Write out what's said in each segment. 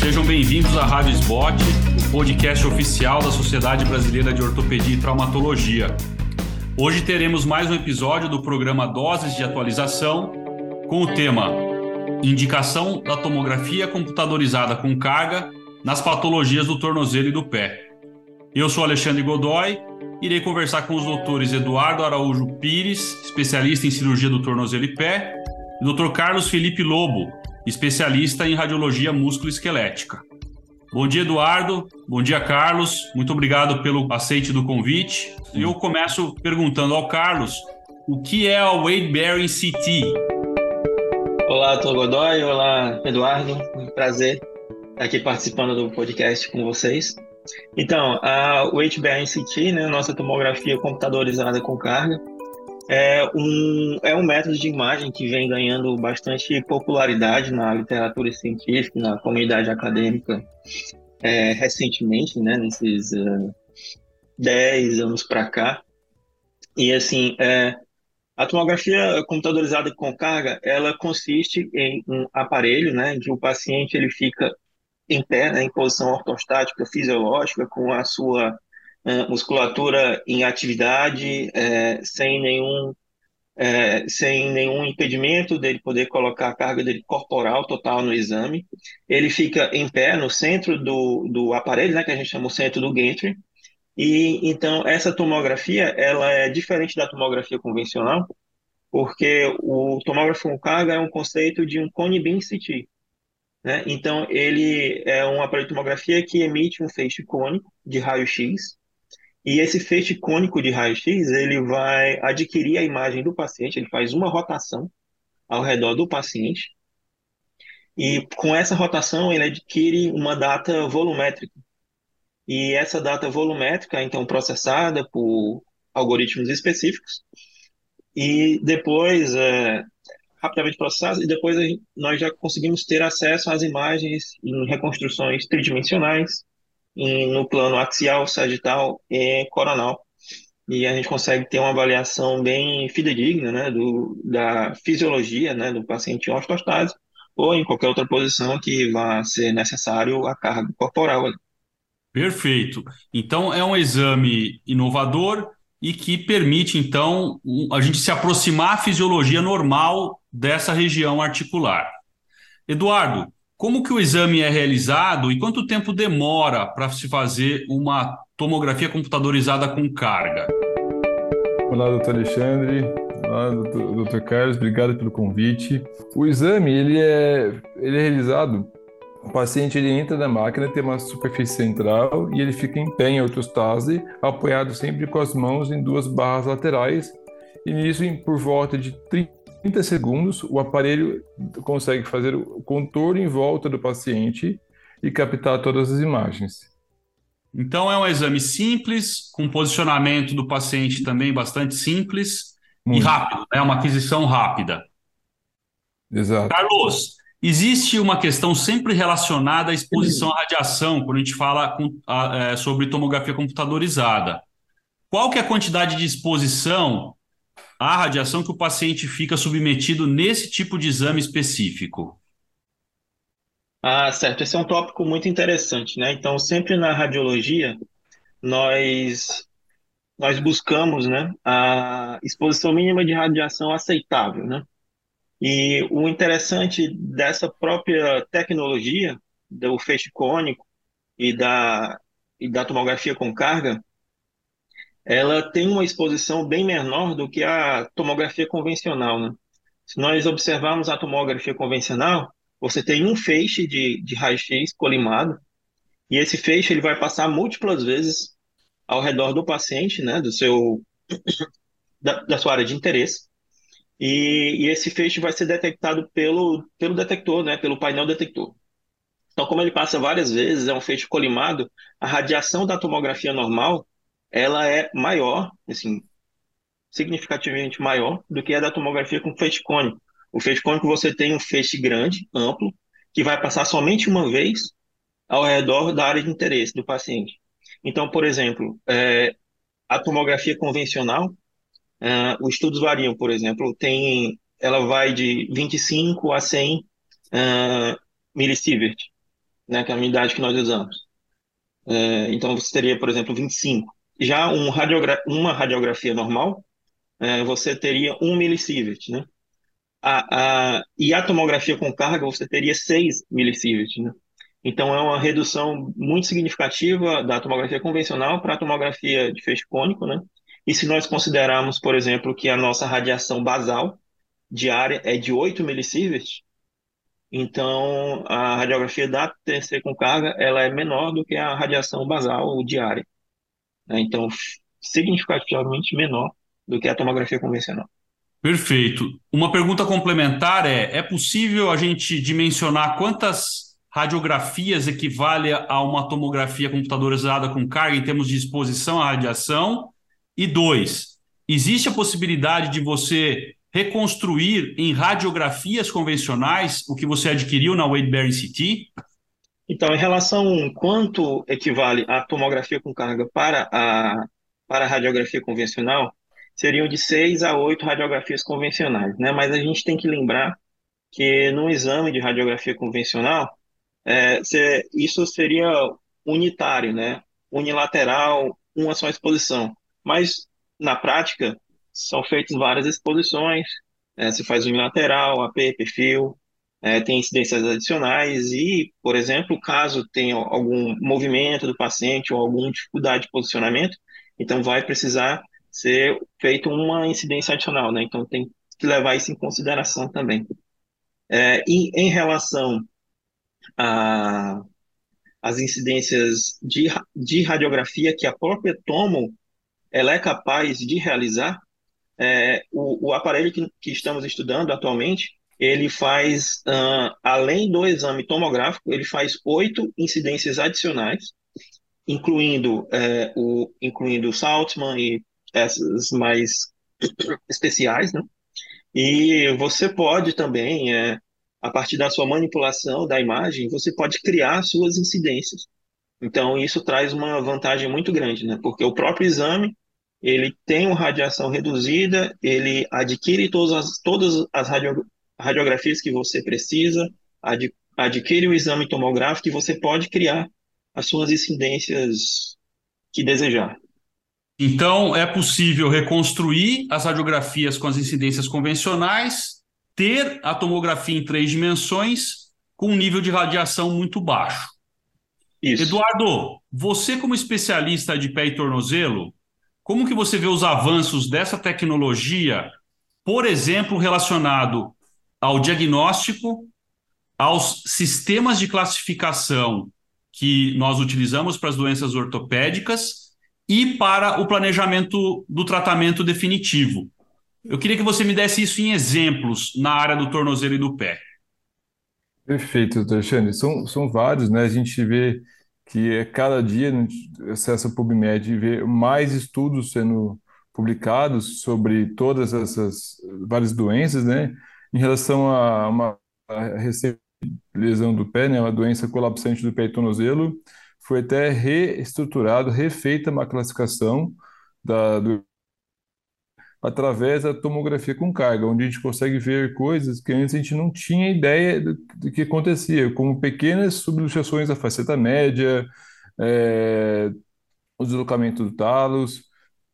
Sejam bem-vindos à Rádio Sbot, o podcast oficial da Sociedade Brasileira de Ortopedia e Traumatologia. Hoje teremos mais um episódio do programa Doses de Atualização com o tema Indicação da tomografia computadorizada com carga nas patologias do tornozelo e do pé. Eu sou Alexandre Godoy, irei conversar com os doutores Eduardo Araújo Pires, especialista em cirurgia do tornozelo e pé, e Dr. Carlos Felipe Lobo, especialista em radiologia músculo-esquelética. Bom dia, Eduardo. Bom dia, Carlos. Muito obrigado pelo aceite do convite. Eu começo perguntando ao Carlos o que é a weight bearing CT. Olá, Dr. Godoy. Olá, Eduardo. Prazer estar aqui participando do podcast com vocês. Então, a weight bearing CT, né, nossa tomografia computadorizada com carga, é um, é um método de imagem que vem ganhando bastante popularidade na literatura científica, na comunidade acadêmica é, recentemente, né, nesses uh, 10 anos para cá. E assim, é, a tomografia computadorizada com carga, ela consiste em um aparelho, né, que o paciente ele fica em pé, né, em posição ortostática fisiológica, com a sua musculatura em atividade, uh, sem nenhum uh, sem nenhum impedimento dele poder colocar a carga dele corporal total no exame. Ele fica em pé no centro do, do aparelho, né, que a gente chama o centro do gantry, e então essa tomografia ela é diferente da tomografia convencional, porque o tomógrafo com carga é um conceito de um cone beam CT. Né? Então, ele é um aparelho de tomografia que emite um feixe cônico de raio-x, e esse feixe cônico de raio-x, ele vai adquirir a imagem do paciente, ele faz uma rotação ao redor do paciente, e com essa rotação ele adquire uma data volumétrica. E essa data volumétrica é então processada por algoritmos específicos, e depois é, rapidamente processadas, e depois nós já conseguimos ter acesso às imagens em reconstruções tridimensionais, no plano axial, sagital e coronal. E a gente consegue ter uma avaliação bem fidedigna né, do, da fisiologia né, do paciente em ortostase ou em qualquer outra posição que vá ser necessário a carga corporal. Perfeito. Então, é um exame inovador e que permite, então, a gente se aproximar à fisiologia normal dessa região articular. Eduardo, como que o exame é realizado e quanto tempo demora para se fazer uma tomografia computadorizada com carga? Olá, doutor Alexandre. Olá, doutor, Carlos. Obrigado pelo convite. O exame, ele é, ele é realizado o paciente ele entra na máquina, tem uma superfície central e ele fica em pé em ortostase, apoiado sempre com as mãos em duas barras laterais. E nisso, por volta de 30 segundos, o aparelho consegue fazer o contorno em volta do paciente e captar todas as imagens. Então é um exame simples, com posicionamento do paciente também bastante simples Muito. e rápido, é né? uma aquisição rápida. Exato. Carlos, Existe uma questão sempre relacionada à exposição à radiação, quando a gente fala com, a, é, sobre tomografia computadorizada. Qual que é a quantidade de exposição à radiação que o paciente fica submetido nesse tipo de exame específico? Ah, certo. Esse é um tópico muito interessante, né? Então, sempre na radiologia, nós nós buscamos, né, a exposição mínima de radiação aceitável, né? E o interessante dessa própria tecnologia, do feixe cônico e da, e da tomografia com carga, ela tem uma exposição bem menor do que a tomografia convencional. Né? Se nós observarmos a tomografia convencional, você tem um feixe de, de raio-x colimado, e esse feixe ele vai passar múltiplas vezes ao redor do paciente, né, do seu, da, da sua área de interesse, e, e, esse feixe vai ser detectado pelo, pelo detector, né, pelo painel detector. Então, como ele passa várias vezes, é um feixe colimado, a radiação da tomografia normal, ela é maior, assim, significativamente maior do que a da tomografia com feixe cônico. O feixe cônico você tem um feixe grande, amplo, que vai passar somente uma vez ao redor da área de interesse do paciente. Então, por exemplo, é, a tomografia convencional, Uh, os estudos variam, por exemplo, tem, ela vai de 25 a 100 uh, milisievert. né, que é a unidade que nós usamos. É, então, você teria, por exemplo, 25. Já um radiogra uma radiografia normal, é, você teria 1 milisievert, né? A, a, e a tomografia com carga, você teria 6 milisievert, né? Então, é uma redução muito significativa da tomografia convencional para a tomografia de feixe cônico, né? E se nós considerarmos, por exemplo, que a nossa radiação basal diária é de 8 milisievert, então a radiografia da TC com carga ela é menor do que a radiação basal diária. Né? Então, significativamente menor do que a tomografia convencional. Perfeito. Uma pergunta complementar é: é possível a gente dimensionar quantas radiografias equivale a uma tomografia computadorizada com carga em termos de exposição à radiação? E dois, existe a possibilidade de você reconstruir em radiografias convencionais o que você adquiriu na Wade Berry CT? Então, em relação quanto equivale a tomografia com carga para a, para a radiografia convencional, seriam de 6 a 8 radiografias convencionais, né? Mas a gente tem que lembrar que no exame de radiografia convencional, é, se, isso seria unitário, né? Unilateral, uma só exposição. Mas, na prática, são feitas várias exposições, é, se faz unilateral, AP, perfil, é, tem incidências adicionais e, por exemplo, caso tenha algum movimento do paciente ou alguma dificuldade de posicionamento, então vai precisar ser feita uma incidência adicional, né? Então tem que levar isso em consideração também. É, e em relação às incidências de, de radiografia que a própria tomo ela é capaz de realizar, é, o, o, aparelho que, que, estamos estudando atualmente, ele faz, uh, além do exame tomográfico, ele faz oito incidências adicionais, incluindo, é, o, incluindo o Saltman e essas mais especiais, né? E você pode também, é, a partir da sua manipulação da imagem, você pode criar suas incidências. Então, isso traz uma vantagem muito grande, né? Porque o próprio exame ele tem uma radiação reduzida, ele adquire todas as, todas as radio, radiografias que você precisa, ad, adquire o exame tomográfico e você pode criar as suas incidências que desejar. Então, é possível reconstruir as radiografias com as incidências convencionais, ter a tomografia em três dimensões com um nível de radiação muito baixo. Isso. Eduardo, você como especialista de pé e tornozelo, como que você vê os avanços dessa tecnologia, por exemplo, relacionado ao diagnóstico, aos sistemas de classificação que nós utilizamos para as doenças ortopédicas e para o planejamento do tratamento definitivo? Eu queria que você me desse isso em exemplos na área do tornozelo e do pé. Perfeito, doutor Alexandre. São, são vários, né? A gente vê que é cada dia acessa PubMed e vê mais estudos sendo publicados sobre todas essas várias doenças, né? Em relação a uma recente lesão do pé, né? Uma doença colapsante do pé e tornozelo, foi até reestruturado, refeita uma classificação da, do através da tomografia com carga, onde a gente consegue ver coisas que antes a gente não tinha ideia do, do que acontecia, como pequenas subluxações da faceta média, é, o deslocamento do talos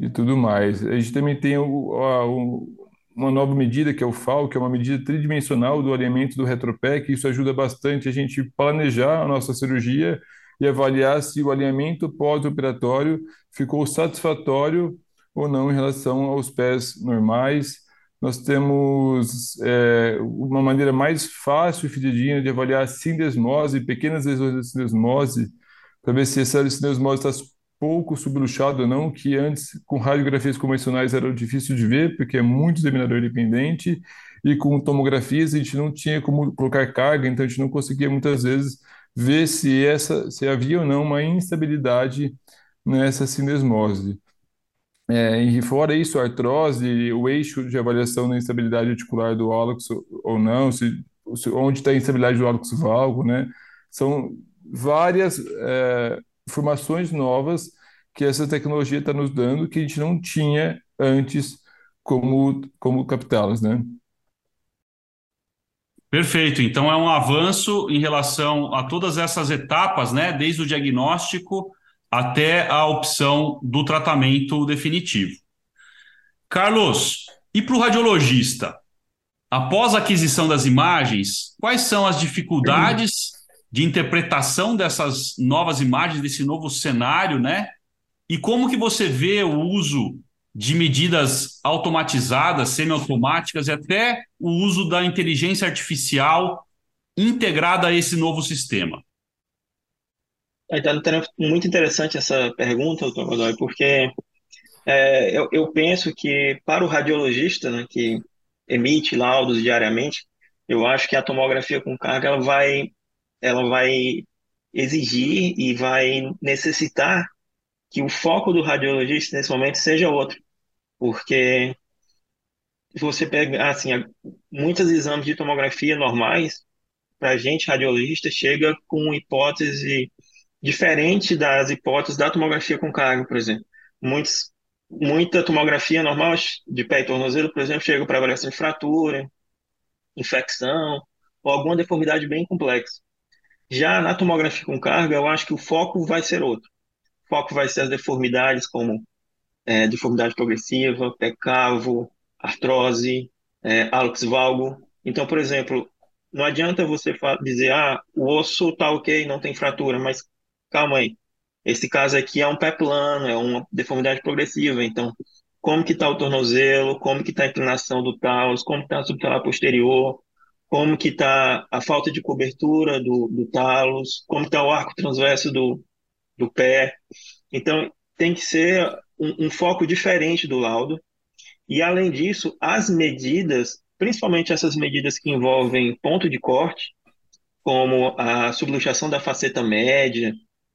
e tudo mais. A gente também tem o, a, o, uma nova medida, que é o FAL, que é uma medida tridimensional do alinhamento do retropé, que isso ajuda bastante a gente planejar a nossa cirurgia e avaliar se o alinhamento pós-operatório ficou satisfatório ou não em relação aos pés normais. Nós temos é, uma maneira mais fácil e fidedigna de avaliar a sindesmose, pequenas lesões da sindesmose, para ver se essa sindesmose está pouco subluxada ou não, que antes com radiografias convencionais era difícil de ver, porque é muito examinador dependente, e com tomografias a gente não tinha como colocar carga, então a gente não conseguia muitas vezes ver se essa se havia ou não uma instabilidade nessa sindesmose. É, e fora isso, artrose, o eixo de avaliação da instabilidade articular do hálux ou não, se, se onde está a instabilidade do hálux valgo, né? São várias é, informações novas que essa tecnologia está nos dando que a gente não tinha antes como, como captá-las, né? Perfeito. Então é um avanço em relação a todas essas etapas, né? Desde o diagnóstico até a opção do tratamento definitivo. Carlos, e para o radiologista? Após a aquisição das imagens, quais são as dificuldades de interpretação dessas novas imagens, desse novo cenário, né? E como que você vê o uso de medidas automatizadas, semiautomáticas e até o uso da inteligência artificial integrada a esse novo sistema? Então, muito interessante essa pergunta, doutor Godoy, porque é, eu, eu, penso que para o radiologista, né, que emite laudos diariamente, eu acho que a tomografia com carga ela vai, ela vai exigir e vai necessitar que o foco do radiologista nesse momento seja outro, porque você pega, assim, muitos exames de tomografia normais, para gente, radiologista, chega com hipótese diferente das hipóteses da tomografia com carga, por exemplo. Muitos, muita tomografia normal de pé e tornozelo, por exemplo, chega para avaliação de fratura, infecção ou alguma deformidade bem complexa. Já na tomografia com carga, eu acho que o foco vai ser outro. Foco vai ser as deformidades como é, deformidade progressiva, pé cavo, artrose, é, valgo. Então, por exemplo, não adianta você dizer, ah, o osso tá ok, não tem fratura, mas calma aí. Esse caso aqui é um pé plano, é uma deformidade progressiva, então como que está o tornozelo, como que está a inclinação do talos, como está a subtalar posterior, como que está a falta de cobertura do, do talos, como está o arco transverso do, do pé. Então, tem que ser um, um foco diferente do laudo. E, além disso, as medidas, principalmente essas medidas que envolvem ponto de corte, como a subluxação da faceta média,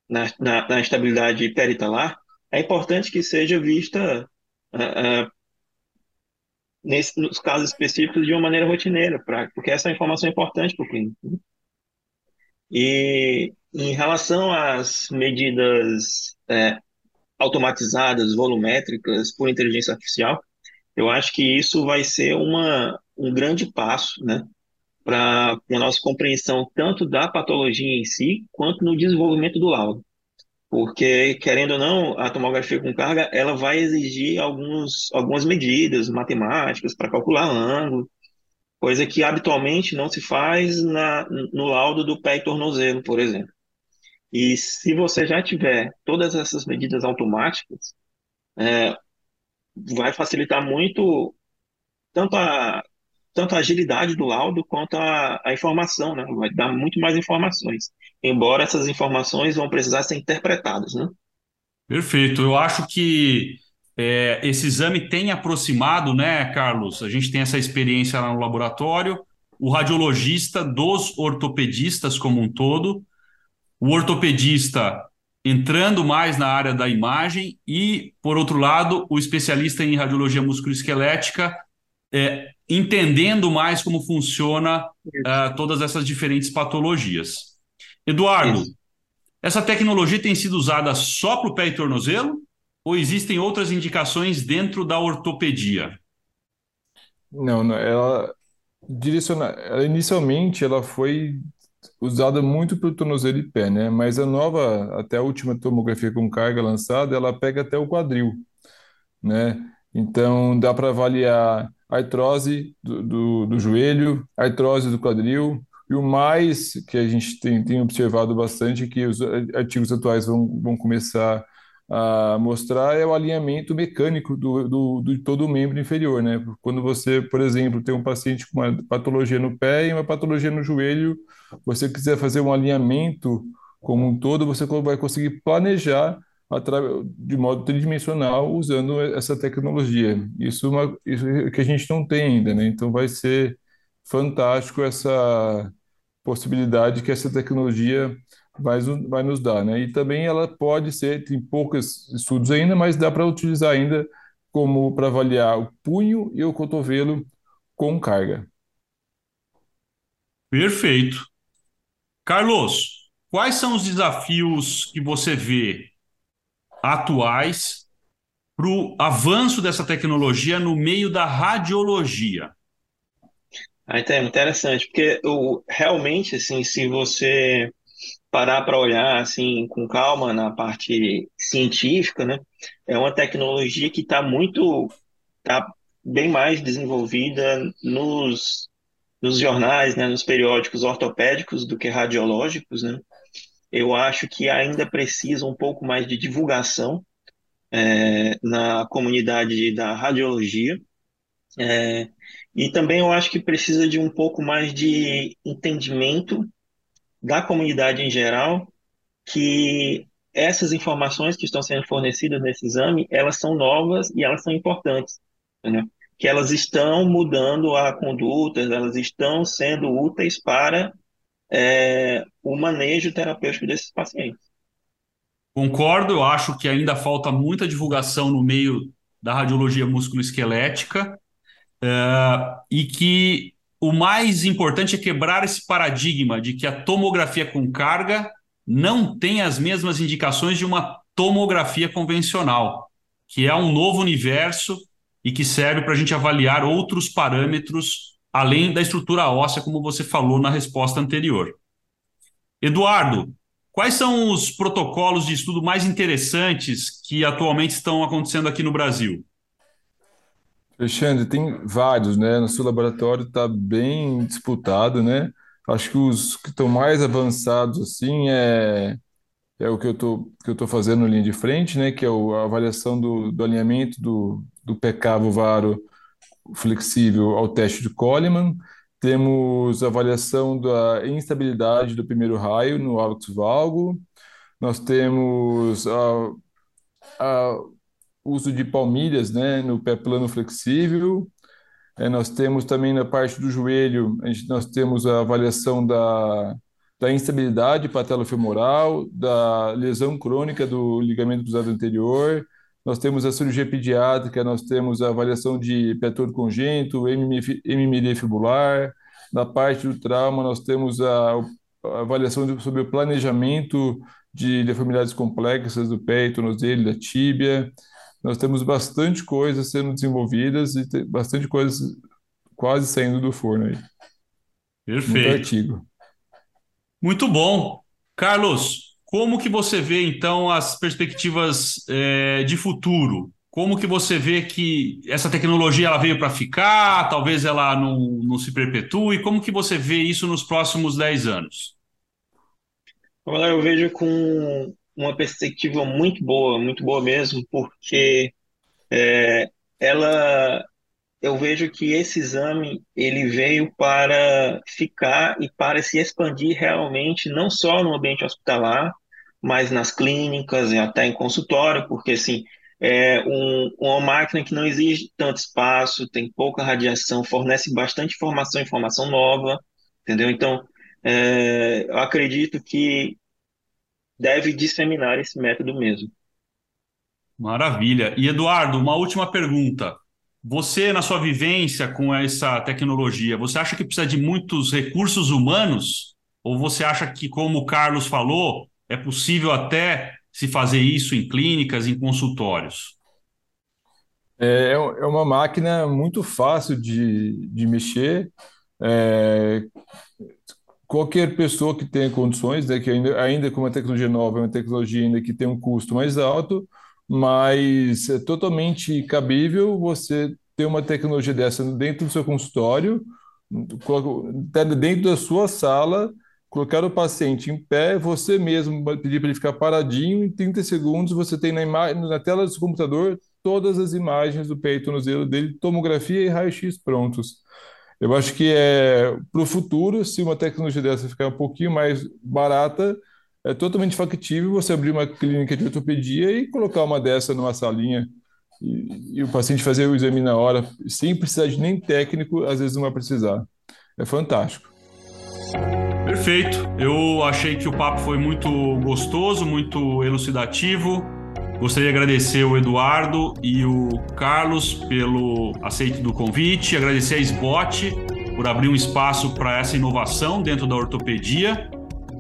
na, na, na estabilidade peritalar, é importante que seja vista uh, uh, nesse, nos casos específicos de uma maneira rotineira, pra, porque essa é informação é importante para o clínico. Né? E em relação às medidas é, automatizadas, volumétricas, por inteligência artificial, eu acho que isso vai ser uma, um grande passo, né, para a nossa compreensão tanto da patologia em si, quanto no desenvolvimento do laudo. Porque, querendo ou não, a tomografia com carga, ela vai exigir alguns, algumas medidas matemáticas para calcular ângulo, coisa que habitualmente não se faz na, no laudo do pé e tornozelo, por exemplo. E se você já tiver todas essas medidas automáticas, é, vai facilitar muito tanto a, tanto a agilidade do laudo quanto a, a informação, né? Vai dar muito mais informações. Embora essas informações vão precisar ser interpretadas, né? Perfeito. Eu acho que é, esse exame tem aproximado, né, Carlos? A gente tem essa experiência lá no laboratório, o radiologista dos ortopedistas como um todo o ortopedista entrando mais na área da imagem e, por outro lado, o especialista em radiologia musculoesquelética é, entendendo mais como funciona uh, todas essas diferentes patologias. Eduardo, Isso. essa tecnologia tem sido usada só para o pé e tornozelo ou existem outras indicações dentro da ortopedia? Não, não ela direciona, ela, inicialmente ela foi usada muito para o tornozelo e pé, né? Mas a nova, até a última tomografia com carga lançada, ela pega até o quadril, né? Então dá para avaliar artrose do, do, do, joelho, artrose do quadril, e o mais que a gente tem, tem observado bastante, é que os artigos atuais vão, vão começar a mostrar é o alinhamento mecânico do, do, do todo o membro inferior, né? Quando você, por exemplo, tem um paciente com uma patologia no pé e uma patologia no joelho, você quiser fazer um alinhamento como um todo, você vai conseguir planejar de modo tridimensional usando essa tecnologia. Isso, é uma, isso é que a gente não tem ainda, né? Então vai ser fantástico essa possibilidade que essa tecnologia vai, vai nos dar, né? E também ela pode ser, tem poucos estudos ainda, mas dá para utilizar ainda como para avaliar o punho e o cotovelo com carga. Perfeito. Carlos, quais são os desafios que você vê atuais para o avanço dessa tecnologia no meio da radiologia? Ah, então é interessante, porque realmente, assim, se você parar para olhar assim com calma na parte científica, né, é uma tecnologia que está muito, tá bem mais desenvolvida nos, nos jornais, né, nos periódicos ortopédicos do que radiológicos, né. Eu acho que ainda precisa um pouco mais de divulgação é, na comunidade da radiologia. É, e também eu acho que precisa de um pouco mais de entendimento da comunidade em geral que essas informações que estão sendo fornecidas nesse exame, elas são novas e elas são importantes, né? que elas estão mudando a conduta, elas estão sendo úteis para é, o manejo terapêutico desses pacientes. Concordo, eu acho que ainda falta muita divulgação no meio da radiologia musculoesquelética uh, e que o mais importante é quebrar esse paradigma de que a tomografia com carga não tem as mesmas indicações de uma tomografia convencional, que é um novo universo e que serve para a gente avaliar outros parâmetros além da estrutura óssea, como você falou na resposta anterior. Eduardo, Quais são os protocolos de estudo mais interessantes que atualmente estão acontecendo aqui no Brasil? Alexandre, tem vários, né? No seu laboratório está bem disputado, né? Acho que os que estão mais avançados, assim, é, é o que eu tô fazendo na linha de frente, né? Que é o, a avaliação do, do alinhamento do, do PK vulvaro flexível ao teste de Coleman. Temos avaliação da instabilidade do primeiro raio no alto valgo. Nós temos a, a uso de palmilhas né, no pé plano flexível. É, nós temos também na parte do joelho, a gente, nós temos a avaliação da, da instabilidade patelofemoral, da lesão crônica do ligamento cruzado anterior. Nós temos a cirurgia pediátrica, nós temos a avaliação de pé todo congênito, MMD fibular. Na parte do trauma, nós temos a, a avaliação sobre o planejamento de deformidades complexas do pé e tornozelo, da tíbia. Nós temos bastante coisas sendo desenvolvidas e bastante coisas quase saindo do forno aí. Perfeito. Muito artigo. Muito bom. Carlos, como que você vê então as perspectivas é, de futuro? Como que você vê que essa tecnologia ela veio para ficar? Talvez ela não, não se perpetue? Como que você vê isso nos próximos 10 anos? Olha, eu vejo com uma perspectiva muito boa, muito boa mesmo, porque é, ela, eu vejo que esse exame ele veio para ficar e para se expandir realmente, não só no ambiente hospitalar, mas nas clínicas e até em consultório, porque assim é um, uma máquina que não exige tanto espaço, tem pouca radiação, fornece bastante informação, informação nova, entendeu? Então, é, eu acredito que deve disseminar esse método mesmo. Maravilha. E Eduardo, uma última pergunta. Você, na sua vivência com essa tecnologia, você acha que precisa de muitos recursos humanos? Ou você acha que, como o Carlos falou, é possível até se fazer isso em clínicas, em consultórios? É, é, é uma máquina muito fácil de, de mexer. É, qualquer pessoa que tenha condições, né, que ainda, ainda com uma tecnologia nova, uma tecnologia ainda que tem um custo mais alto, mas é totalmente cabível você ter uma tecnologia dessa dentro do seu consultório, dentro da sua sala, colocar o paciente em pé, você mesmo pedir para ele ficar paradinho, em 30 segundos você tem na, imagem, na tela do seu computador todas as imagens do pé e tornozelo dele, tomografia e raio-x prontos. Eu acho que é para o futuro, se uma tecnologia dessa ficar um pouquinho mais barata, é totalmente factível você abrir uma clínica de ortopedia e colocar uma dessa numa salinha e, e o paciente fazer o exame na hora, sem precisar de nem técnico, às vezes não vai precisar. É fantástico. Perfeito. Eu achei que o papo foi muito gostoso, muito elucidativo. Gostaria de agradecer o Eduardo e o Carlos pelo aceite do convite, agradecer a SBOT por abrir um espaço para essa inovação dentro da ortopedia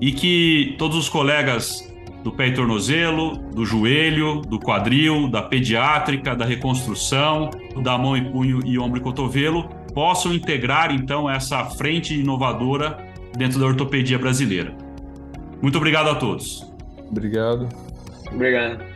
e que todos os colegas do pé e tornozelo, do joelho, do quadril, da pediátrica, da reconstrução, da mão e punho e ombro e cotovelo possam integrar então essa frente inovadora dentro da ortopedia brasileira. Muito obrigado a todos. Obrigado. Obrigado.